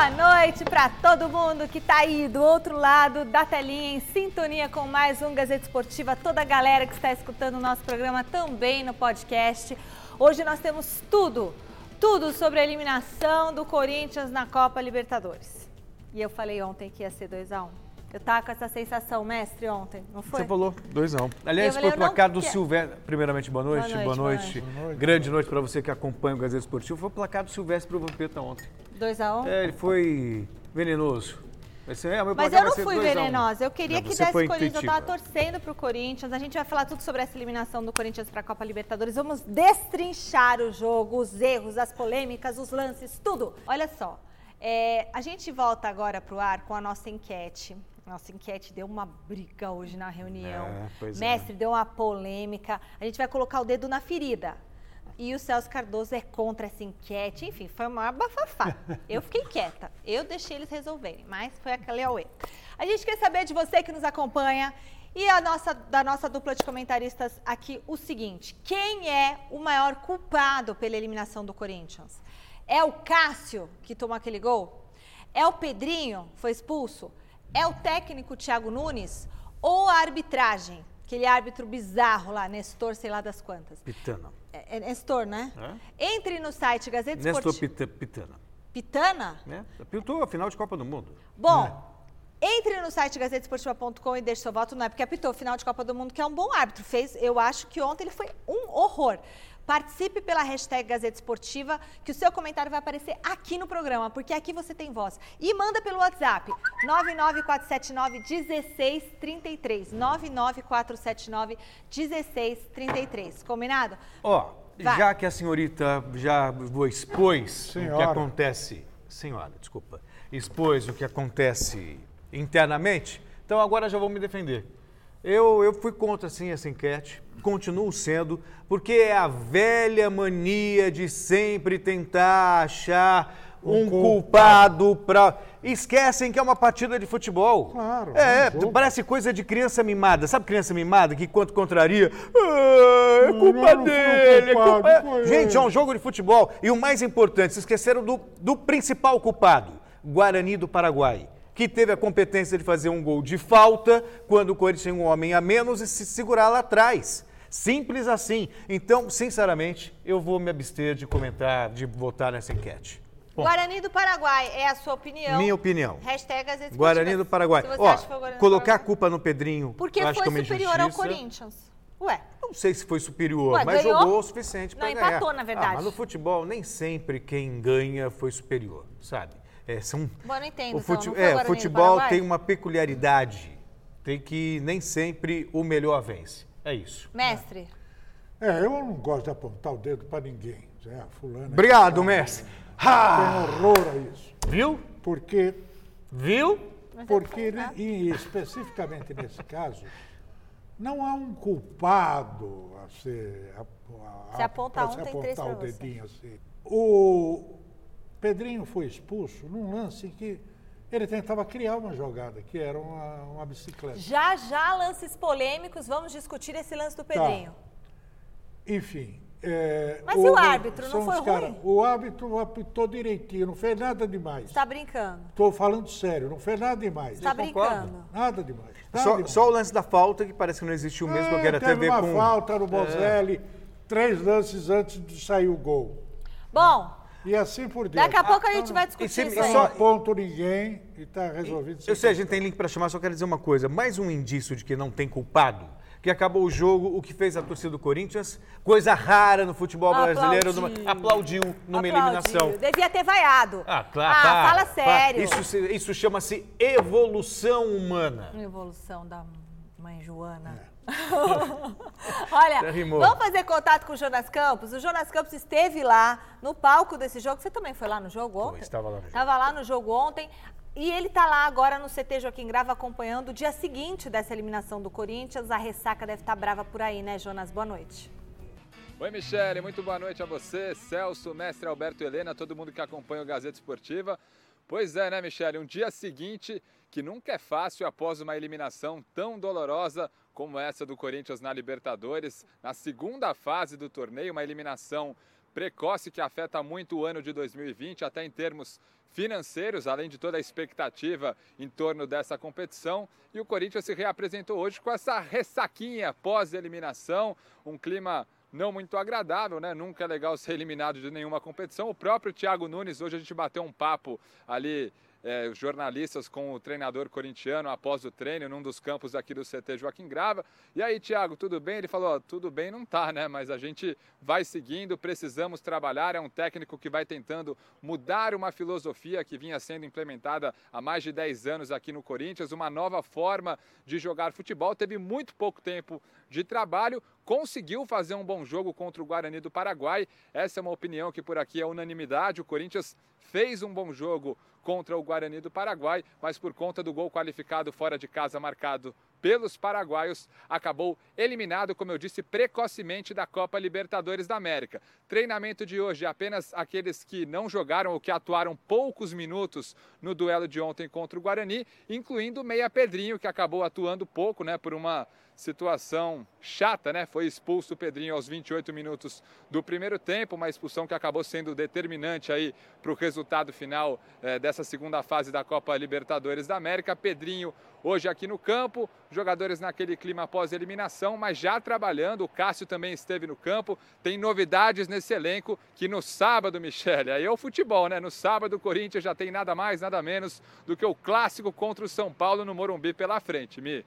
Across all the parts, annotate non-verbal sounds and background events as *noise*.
Boa noite para todo mundo que está aí do outro lado da telinha, em sintonia com mais um Gazeta Esportiva, toda a galera que está escutando o nosso programa também no podcast. Hoje nós temos tudo, tudo sobre a eliminação do Corinthians na Copa Libertadores. E eu falei ontem que ia ser 2x1. Um. Eu tava com essa sensação, mestre, ontem, não foi? Você falou 2x1. Aliás, foi o placar do Silvestre. Primeiramente, boa noite. Boa noite. Boa noite. Boa noite. Grande noite para você que acompanha o Gazeta Esportivo. Foi o placar do Silvestre pro Vampeta ontem. 2x1? É, ele foi venenoso. É, Mas eu não fui venenosa. Eu queria não, que desse Corinthians. Eu tava torcendo pro Corinthians. A gente vai falar tudo sobre essa eliminação do Corinthians para a Copa Libertadores. Vamos destrinchar o jogo, os erros, as polêmicas, os lances, tudo. Olha só. É, a gente volta agora para o ar com a nossa enquete. Nossa enquete deu uma briga hoje na reunião. É, Mestre, é. deu uma polêmica. A gente vai colocar o dedo na ferida. E o Celso Cardoso é contra essa enquete. Enfim, foi uma bafafá. *laughs* Eu fiquei quieta. Eu deixei eles resolverem, mas foi aquele auê. A gente quer saber de você que nos acompanha e a nossa, da nossa dupla de comentaristas aqui o seguinte: quem é o maior culpado pela eliminação do Corinthians? É o Cássio que tomou aquele gol? É o Pedrinho, foi expulso? É o técnico Thiago Nunes ou a arbitragem? Aquele árbitro bizarro lá, Nestor, sei lá das quantas. Pitana. É, é Nestor, né? É? Entre no site Gazeta Nestor Esportiva. Pitana. Pitana? É. Apitou a final de Copa do Mundo. Bom, é. entre no site gazetesportiva.com e deixe seu voto. Não é porque apitou a final de Copa do Mundo, que é um bom árbitro. Fez, eu acho que ontem ele foi um horror. Participe pela hashtag Gazeta Esportiva, que o seu comentário vai aparecer aqui no programa, porque aqui você tem voz. E manda pelo WhatsApp, 99479-1633. 99479-1633. Combinado? Ó, oh, já que a senhorita já expôs Senhora. o que acontece... Senhora, desculpa. Expôs o que acontece internamente, então agora já vou me defender. Eu, eu fui contra, sim, essa enquete continuo sendo, porque é a velha mania de sempre tentar achar um, um culpado para. Esquecem que é uma partida de futebol. Claro. É, é um parece coisa de criança mimada. Sabe criança mimada que quanto contraria? Ah, é culpa não, dele. Culpado, é culpa... Gente, é um jogo de futebol. E o mais importante, se esqueceram do, do principal culpado: Guarani do Paraguai que teve a competência de fazer um gol de falta quando o Corinthians tinha um homem a menos e se segurar lá atrás. Simples assim. Então, sinceramente, eu vou me abster de comentar, de votar nessa enquete. Bom, Guarani do Paraguai é a sua opinião? Minha opinião. Hashtag Guarani do Paraguai. Ó, colocar a culpa no Pedrinho. Porque foi é superior ao Corinthians. Ué. Não sei se foi superior, Ué, mas ganhou? jogou o suficiente para ganhar. Não, empatou, na verdade. Ah, mas no futebol, nem sempre quem ganha foi superior, sabe? É, são... Bom, não entendo. O fute... então, é, futebol tem uma peculiaridade. Tem que nem sempre o melhor vence. É isso. Mestre. É, eu não gosto de apontar o dedo para ninguém. É, fulano Obrigado, mestre. Ah, tem horror a isso. Viu? Porque. Viu? Porque, e especificamente nesse caso, não há um culpado a ser. A, a, se apontar um, se tem apontar o dedinho você. assim. O Pedrinho foi expulso num lance que ele tentava criar uma jogada, que era uma, uma bicicleta. Já, já, lances polêmicos, vamos discutir esse lance do Pedrinho. Tá. Enfim. É, Mas o, e o árbitro, não foi cara, ruim? O árbitro apitou direitinho, não fez nada demais. Está brincando. Estou falando sério, não fez nada demais. Está brincando. Nada demais. Nada só, demais. só, o lance da falta, que parece que não existiu mesmo, é, eu quero até ver uma com... uma falta no Bozelli, é. três lances antes de sair o gol. Bom, e assim por diante. Daqui a pouco a gente vai discutir se, isso aí. Só ponto ninguém e está resolvido. Eu sei, a gente tem link para chamar, só quero dizer uma coisa. Mais um indício de que não tem culpado, que acabou o jogo, o que fez a torcida do Corinthians, coisa rara no futebol brasileiro, aplaudiu, numa, aplaudiu numa aplaudiu. eliminação. Devia ter vaiado. Ah, claro. Ah, tá, fala sério. Isso, isso chama-se evolução humana. Evolução da mãe Joana. É. *laughs* Olha, vamos fazer contato com o Jonas Campos. O Jonas Campos esteve lá no palco desse jogo. Você também foi lá no jogo ontem? Eu estava lá no jogo. Estava lá no jogo ontem. E ele está lá agora no CT Joaquim Grava acompanhando o dia seguinte dessa eliminação do Corinthians. A ressaca deve estar tá brava por aí, né, Jonas? Boa noite. Oi, Michele, muito boa noite a você, Celso, mestre Alberto Helena, todo mundo que acompanha o Gazeta Esportiva. Pois é, né, Michele? Um dia seguinte que nunca é fácil após uma eliminação tão dolorosa como essa do Corinthians na Libertadores, na segunda fase do torneio, uma eliminação precoce que afeta muito o ano de 2020, até em termos financeiros, além de toda a expectativa em torno dessa competição. E o Corinthians se reapresentou hoje com essa ressaquinha pós-eliminação, um clima não muito agradável, né? Nunca é legal ser eliminado de nenhuma competição. O próprio Thiago Nunes, hoje a gente bateu um papo ali é, jornalistas com o treinador corintiano após o treino num dos campos aqui do CT Joaquim Grava. E aí, Thiago, tudo bem? Ele falou: tudo bem, não tá, né? Mas a gente vai seguindo, precisamos trabalhar. É um técnico que vai tentando mudar uma filosofia que vinha sendo implementada há mais de 10 anos aqui no Corinthians, uma nova forma de jogar futebol. Teve muito pouco tempo de trabalho, conseguiu fazer um bom jogo contra o Guarani do Paraguai. Essa é uma opinião que por aqui é unanimidade. O Corinthians fez um bom jogo contra o Guarani do Paraguai, mas por conta do gol qualificado fora de casa marcado pelos paraguaios, acabou eliminado, como eu disse, precocemente da Copa Libertadores da América. Treinamento de hoje, apenas aqueles que não jogaram ou que atuaram poucos minutos no duelo de ontem contra o Guarani, incluindo o Meia Pedrinho, que acabou atuando pouco, né, por uma situação chata, né? Foi expulso o Pedrinho aos 28 minutos do primeiro tempo, uma expulsão que acabou sendo determinante aí para o resultado final eh, dessa segunda fase da Copa Libertadores da América. Pedrinho hoje aqui no campo, jogadores naquele clima pós-eliminação, mas já trabalhando. O Cássio também esteve no campo. Tem novidades nesse elenco que no sábado, Michele, aí é o futebol, né? No sábado o Corinthians já tem nada mais, nada menos do que o clássico contra o São Paulo no Morumbi pela frente, Mi.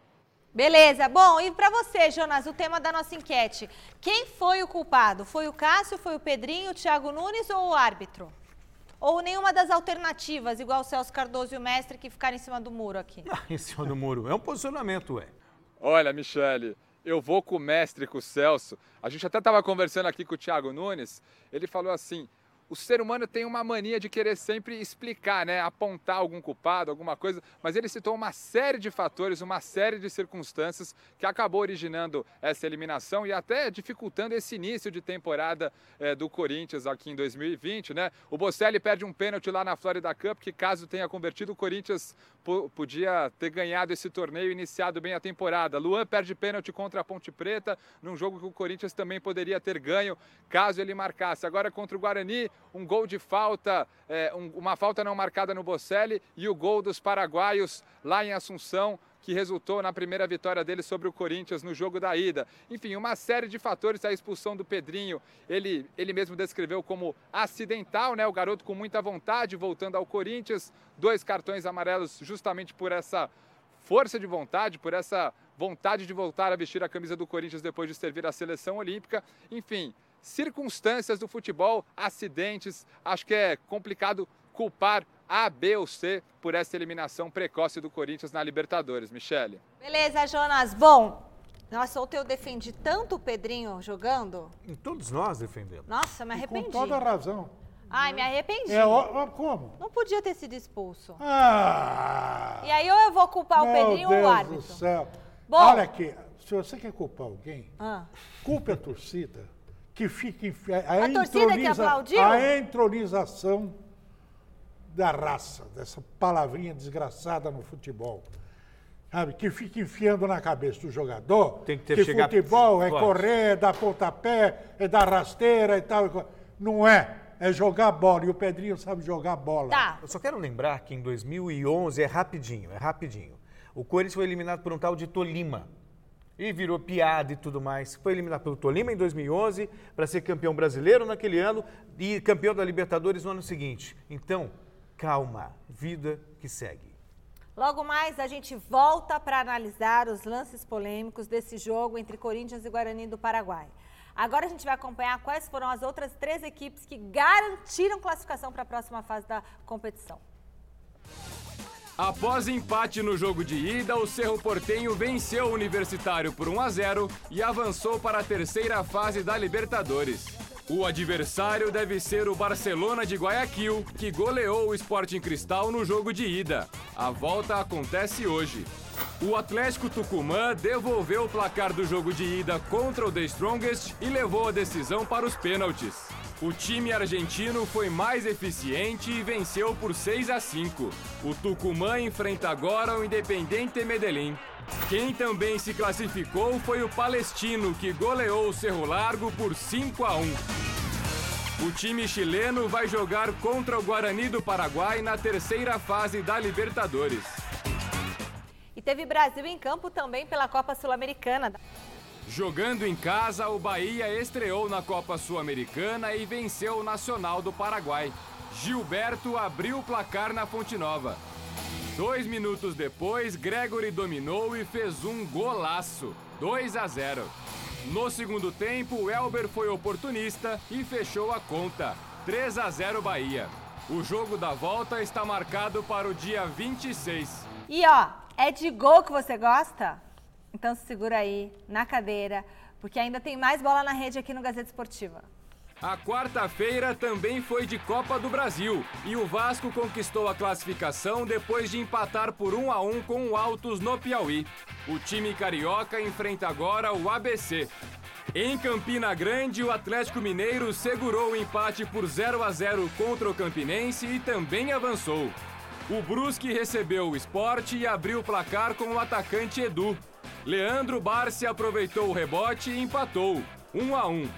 Beleza. Bom, e para você, Jonas, o tema da nossa enquete. Quem foi o culpado? Foi o Cássio, foi o Pedrinho, o Thiago Nunes ou o árbitro? Ou nenhuma das alternativas, igual o Celso Cardoso e o mestre, que ficaram em cima do muro aqui? *laughs* Ah, em cima do muro. É um posicionamento, ué. Olha, Michele, eu vou com o mestre, com o Celso. A gente até estava conversando aqui com o Thiago Nunes. Ele falou assim: o ser humano tem uma mania de querer sempre explicar, né? apontar algum culpado, alguma coisa, mas ele citou uma série de fatores, uma série de circunstâncias que acabou originando essa eliminação e até dificultando esse início de temporada é, do Corinthians aqui em 2020. Né? O Bocelli perde um pênalti lá na Florida Cup, que caso tenha convertido, o Corinthians podia ter ganhado esse torneio iniciado bem a temporada. Luan perde pênalti contra a Ponte Preta, num jogo que o Corinthians também poderia ter ganho caso ele marcasse. Agora contra o Guarani, um gol de falta, é, um, uma falta não marcada no Bocelli e o gol dos paraguaios lá em Assunção, que resultou na primeira vitória dele sobre o Corinthians no jogo da ida. Enfim, uma série de fatores, a expulsão do Pedrinho, ele, ele mesmo descreveu como acidental, né? O garoto com muita vontade voltando ao Corinthians, dois cartões amarelos justamente por essa força de vontade, por essa vontade de voltar a vestir a camisa do Corinthians depois de servir a seleção olímpica. Enfim, circunstâncias do futebol, acidentes. Acho que é complicado culpar A, B ou C por essa eliminação precoce do Corinthians na Libertadores. Michele. Beleza, Jonas. Bom, nossa, ontem eu defendi tanto o Pedrinho jogando. E todos nós defendemos. Nossa, me arrependi. E com toda razão. Ai, me arrependi. É, ó, como? Não podia ter sido expulso. Ah! E aí ou eu vou culpar o Pedrinho Deus ou o árbitro? do céu. Bom, Olha aqui, se você quer culpar alguém, ah. culpe a torcida que fica a, a, a torcida que aplaudiu? A entronização da raça, dessa palavrinha desgraçada no futebol. Sabe, que fica enfiando na cabeça do jogador Tem que, ter que chegar... futebol é correr, é dar pontapé, é dar rasteira e tal. Não é. É jogar bola. E o Pedrinho sabe jogar bola. Tá. Eu só quero lembrar que em 2011, é rapidinho, é rapidinho. O Corinthians foi eliminado por um tal de Tolima e virou piada e tudo mais. Foi eliminado pelo Tolima em 2011 para ser campeão brasileiro naquele ano e campeão da Libertadores no ano seguinte. Então, calma, vida que segue. Logo mais a gente volta para analisar os lances polêmicos desse jogo entre Corinthians e Guarani do Paraguai. Agora a gente vai acompanhar quais foram as outras três equipes que garantiram classificação para a próxima fase da competição. Após empate no jogo de ida, o Cerro Portenho venceu o Universitário por 1 a 0 e avançou para a terceira fase da Libertadores. O adversário deve ser o Barcelona de Guayaquil, que goleou o Sporting Cristal no jogo de ida. A volta acontece hoje. O Atlético Tucumã devolveu o placar do jogo de ida contra o The Strongest e levou a decisão para os pênaltis. O time argentino foi mais eficiente e venceu por 6 a 5. O Tucumã enfrenta agora o Independente Medellín. Quem também se classificou foi o Palestino, que goleou o Cerro Largo por 5 a 1. O time chileno vai jogar contra o Guarani do Paraguai na terceira fase da Libertadores. E teve Brasil em campo também pela Copa Sul-Americana. Jogando em casa, o Bahia estreou na Copa Sul-Americana e venceu o Nacional do Paraguai. Gilberto abriu o placar na Fonte Nova. Dois minutos depois, Gregory dominou e fez um golaço, 2 a 0. No segundo tempo, Elber foi oportunista e fechou a conta, 3 a 0 Bahia. O jogo da volta está marcado para o dia 26. E ó, é de gol que você gosta? Então se segura aí, na cadeira, porque ainda tem mais bola na rede aqui no Gazeta Esportiva. A quarta-feira também foi de Copa do Brasil e o Vasco conquistou a classificação depois de empatar por 1 a 1 com o Altos no Piauí. O time carioca enfrenta agora o ABC. Em Campina Grande, o Atlético Mineiro segurou o empate por 0 a 0 contra o Campinense e também avançou. O Brusque recebeu o esporte e abriu o placar com o atacante Edu. Leandro Barsi aproveitou o rebote e empatou, 1 a 1.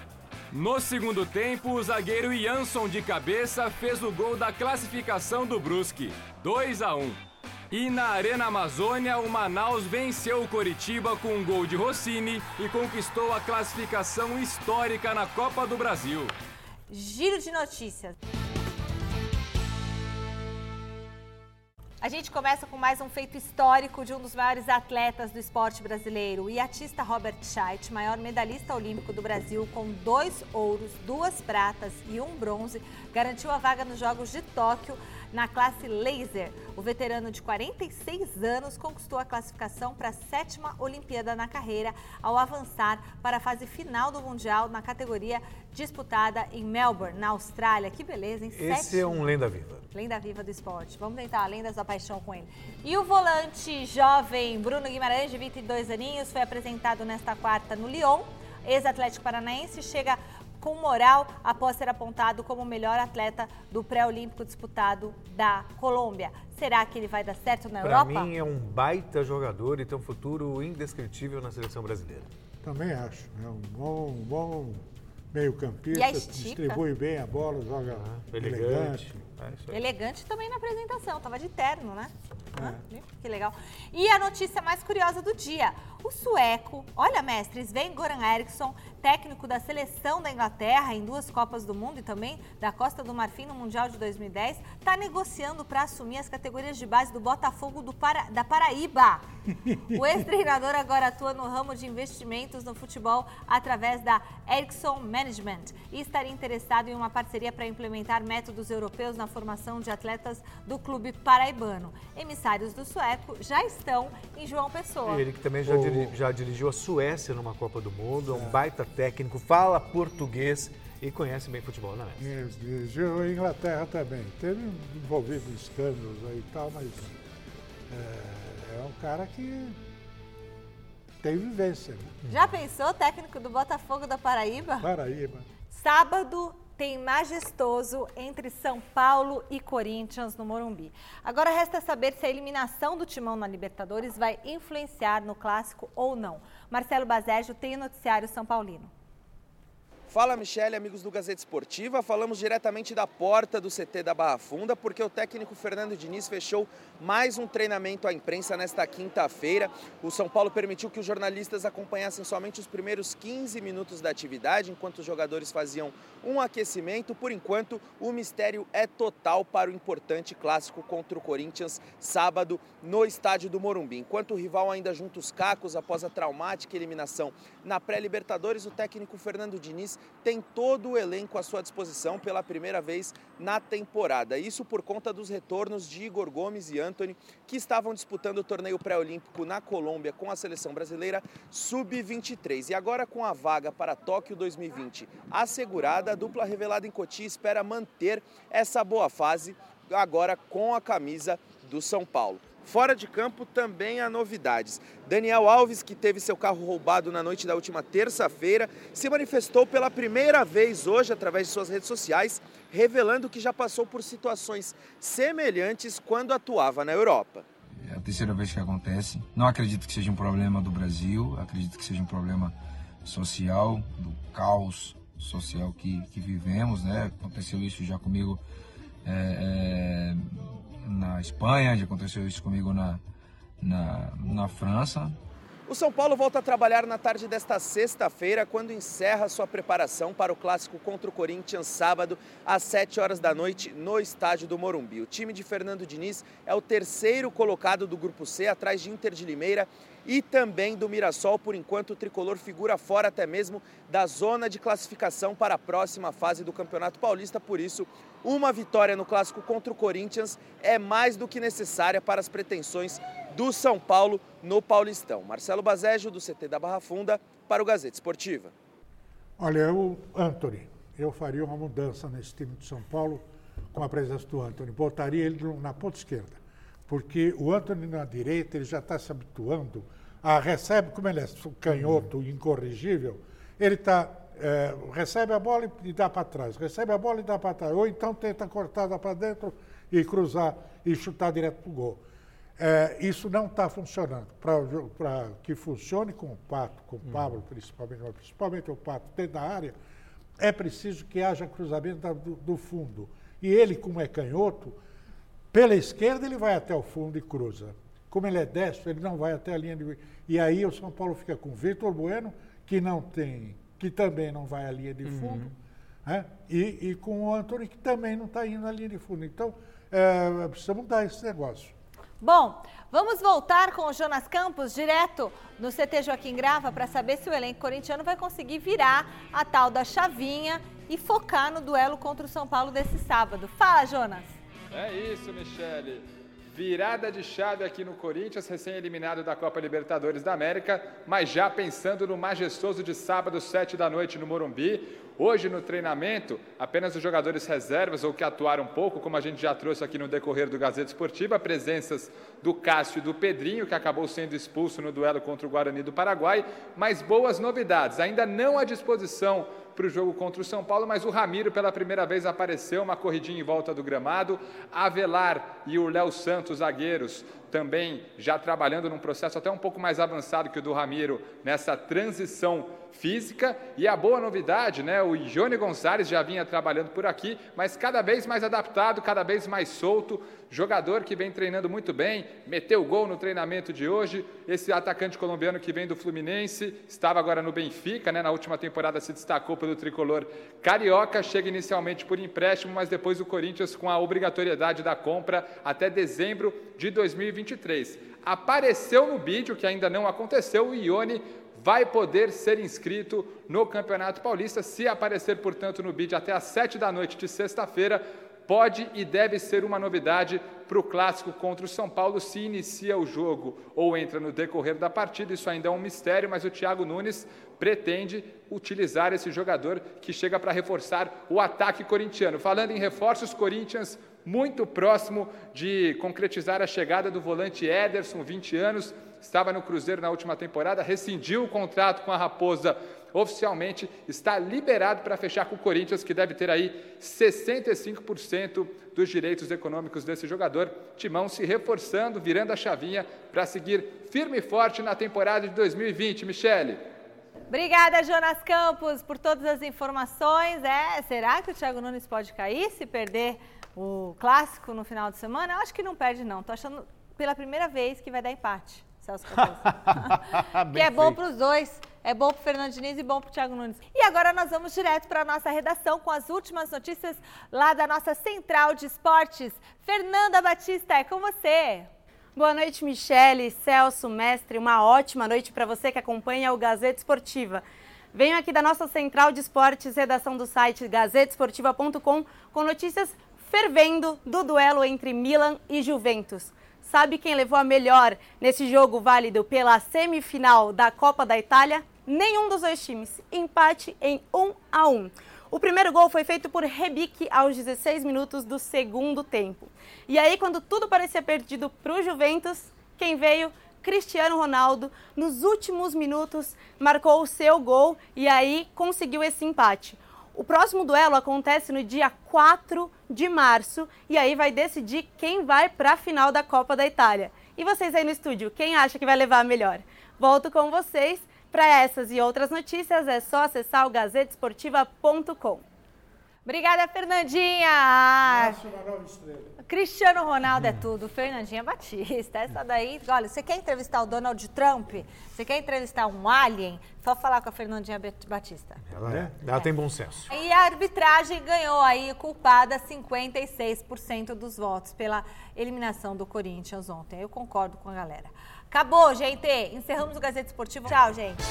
No segundo tempo, o zagueiro Jansson de cabeça fez o gol da classificação do Brusque, 2 a 1. E na Arena Amazônia, o Manaus venceu o Coritiba com um gol de Rossini e conquistou a classificação histórica na Copa do Brasil. Giro de notícias. A gente começa com mais um feito histórico de um dos maiores atletas do esporte brasileiro, o iatista Robert Scheidt, maior medalhista olímpico do Brasil, com dois ouros, duas pratas e um bronze, garantiu a vaga nos Jogos de Tóquio na classe laser. O veterano de 46 anos conquistou a classificação para a sétima Olimpíada na carreira ao avançar para a fase final do Mundial na categoria disputada em Melbourne, na Austrália. Que beleza, hein? Esse Sete... é um lenda viva. Lenda viva do esporte. Vamos tentar lendas da paixão com ele. E o volante jovem Bruno Guimarães, de 22 aninhos, foi apresentado nesta quarta no Lyon. Ex-Atlético Paranaense chega com moral após ser apontado como o melhor atleta do pré-olímpico disputado da Colômbia. Será que ele vai dar certo na pra Europa? Para mim é um baita jogador e tem um futuro indescritível na seleção brasileira. Também acho. É um bom, um bom meio-campista, distribui bem a bola, joga ah, elegante. elegante. É Elegante também na apresentação, tava de terno, né? É. Ah, que legal. E a notícia mais curiosa do dia: o sueco, olha, mestre, Sven Goran Eriksson, técnico da seleção da Inglaterra em duas Copas do Mundo e também da Costa do Marfim no Mundial de 2010, está negociando para assumir as categorias de base do Botafogo do Para... da Paraíba. O ex-treinador agora atua no ramo de investimentos no futebol através da Ericsson Management e estaria interessado em uma parceria para implementar métodos europeus na formação de atletas do clube paraibano. Emissários do sueco já estão em João Pessoa. Ele que também já, diri já dirigiu a Suécia numa Copa do Mundo, é um baita técnico, fala português e conhece bem futebol, né? Isso, dirigiu a Inglaterra também. Teve envolvido em escândalos aí e tal, mas é, é um cara que tem vivência. Né? Já pensou, técnico do Botafogo da Paraíba? Paraíba. Sábado tem majestoso entre São Paulo e Corinthians no Morumbi. Agora resta saber se a eliminação do Timão na Libertadores vai influenciar no clássico ou não. Marcelo Bazégio tem o noticiário São Paulino. Fala, Michele, amigos do Gazeta Esportiva. Falamos diretamente da porta do CT da Barra Funda, porque o técnico Fernando Diniz fechou mais um treinamento à imprensa nesta quinta-feira. O São Paulo permitiu que os jornalistas acompanhassem somente os primeiros 15 minutos da atividade, enquanto os jogadores faziam um aquecimento. Por enquanto, o mistério é total para o importante clássico contra o Corinthians, sábado, no estádio do Morumbi. Enquanto o rival ainda junta os cacos após a traumática eliminação na pré-Libertadores, o técnico Fernando Diniz tem todo o elenco à sua disposição pela primeira vez na temporada. Isso por conta dos retornos de Igor Gomes e Anthony, que estavam disputando o torneio pré-olímpico na Colômbia com a seleção brasileira sub-23. E agora com a vaga para Tóquio 2020 assegurada, dupla revelada em Cotia espera manter essa boa fase agora com a camisa do São Paulo. Fora de campo também há novidades. Daniel Alves, que teve seu carro roubado na noite da última terça-feira, se manifestou pela primeira vez hoje através de suas redes sociais, revelando que já passou por situações semelhantes quando atuava na Europa. É a terceira vez que acontece. Não acredito que seja um problema do Brasil, acredito que seja um problema social, do caos social que, que vivemos, né? Aconteceu isso já comigo é, é, na Espanha, já aconteceu isso comigo na, na, na França. O São Paulo volta a trabalhar na tarde desta sexta-feira, quando encerra sua preparação para o clássico contra o Corinthians, sábado, às 7 horas da noite, no estádio do Morumbi. O time de Fernando Diniz é o terceiro colocado do Grupo C, atrás de Inter de Limeira e também do Mirassol. Por enquanto, o tricolor figura fora até mesmo da zona de classificação para a próxima fase do Campeonato Paulista. Por isso, uma vitória no clássico contra o Corinthians é mais do que necessária para as pretensões do São Paulo no Paulistão. Marcelo Bazejo, do CT da Barra Funda, para o Gazeta Esportiva. Olha, o Anthony, eu faria uma mudança nesse time de São Paulo com a presença do Anthony. Botaria ele na ponta esquerda, porque o Anthony na direita ele já está se habituando a recebe, como ele é canhoto incorrigível, ele tá, é, recebe a bola e dá para trás, recebe a bola e dá para trás, ou então tenta cortar para dentro e cruzar e chutar direto para o gol. É, isso não está funcionando. Para que funcione com o Pato, com o uhum. Pablo, principalmente, principalmente o Pato dentro da área, é preciso que haja cruzamento do, do fundo. E ele, como é canhoto, pela esquerda ele vai até o fundo e cruza. Como ele é destro, ele não vai até a linha de. E aí o São Paulo fica com Vitor Bueno, que não tem, que também não vai à linha de uhum. fundo, uhum. né? e, e, com o Antônio, que também não está indo à linha de fundo. Então, é, precisa mudar esse negócio. Bom, vamos voltar com o Jonas Campos direto no CT Joaquim Grava para saber se o elenco corintiano vai conseguir virar a tal da chavinha e focar no duelo contra o São Paulo desse sábado. Fala, Jonas! É isso, Michele. Virada de chave aqui no Corinthians, recém-eliminado da Copa Libertadores da América, mas já pensando no majestoso de sábado, sete da noite no Morumbi. Hoje no treinamento, apenas os jogadores reservas ou que atuaram pouco, como a gente já trouxe aqui no decorrer do Gazeta Esportiva, presenças do Cássio e do Pedrinho, que acabou sendo expulso no duelo contra o Guarani do Paraguai, mas boas novidades, ainda não à disposição para o jogo contra o São Paulo, mas o Ramiro pela primeira vez apareceu, uma corridinha em volta do gramado. Avelar e o Léo Santos, zagueiros, também já trabalhando num processo até um pouco mais avançado que o do Ramiro nessa transição física. E a boa novidade, né? O Johnny Gonçalves já vinha trabalhando por aqui, mas cada vez mais adaptado, cada vez mais solto. Jogador que vem treinando muito bem, meteu gol no treinamento de hoje. Esse atacante colombiano que vem do Fluminense, estava agora no Benfica, né? Na última temporada se destacou pelo tricolor carioca. Chega inicialmente por empréstimo, mas depois o Corinthians com a obrigatoriedade da compra até dezembro de 2023. Apareceu no vídeo, que ainda não aconteceu, o Ione vai poder ser inscrito no Campeonato Paulista. Se aparecer, portanto, no bid até às 7 da noite de sexta-feira, pode e deve ser uma novidade para o clássico contra o São Paulo se inicia o jogo ou entra no decorrer da partida. Isso ainda é um mistério, mas o Thiago Nunes pretende utilizar esse jogador que chega para reforçar o ataque corintiano. Falando em reforços, Corinthians muito próximo de concretizar a chegada do volante Ederson, 20 anos, estava no Cruzeiro na última temporada, rescindiu o contrato com a Raposa oficialmente, está liberado para fechar com o Corinthians, que deve ter aí 65% dos direitos econômicos desse jogador. Timão se reforçando, virando a chavinha para seguir firme e forte na temporada de 2020. Michele. Obrigada, Jonas Campos, por todas as informações. É, será que o Thiago Nunes pode cair se perder o clássico no final de semana? Eu acho que não perde, não. Estou achando pela primeira vez que vai dar empate. Celso *laughs* que é bom para os dois. É bom para o Fernando Diniz e bom para o Thiago Nunes. E agora nós vamos direto para a nossa redação com as últimas notícias lá da nossa central de esportes. Fernanda Batista, é com você. Boa noite, Michele, Celso, mestre. Uma ótima noite para você que acompanha o Gazeta Esportiva. Venho aqui da nossa central de esportes, redação do site gazetesportiva.com, com notícias fervendo do duelo entre Milan e Juventus. Sabe quem levou a melhor nesse jogo válido pela semifinal da Copa da Itália? Nenhum dos dois times. Empate em 1 a 1. O primeiro gol foi feito por Rebic aos 16 minutos do segundo tempo. E aí, quando tudo parecia perdido para o Juventus, quem veio? Cristiano Ronaldo, nos últimos minutos, marcou o seu gol e aí conseguiu esse empate. O próximo duelo acontece no dia 4 de março e aí vai decidir quem vai para a final da Copa da Itália. E vocês aí no estúdio, quem acha que vai levar a melhor? Volto com vocês Para essas e outras notícias é só acessar o gazetesportiva.com. Obrigada, Fernandinha. Cristiano Ronaldo é tudo. Fernandinha Batista. Essa daí, olha, você quer entrevistar o Donald Trump? Você quer entrevistar um alien? Só falar com a Fernandinha Batista. Ela, é, ela é. tem bom senso. E a arbitragem ganhou aí, culpada 56% dos votos pela eliminação do Corinthians ontem. Eu concordo com a galera. Acabou, gente. Encerramos o Gazeta Esportivo. Tchau, gente.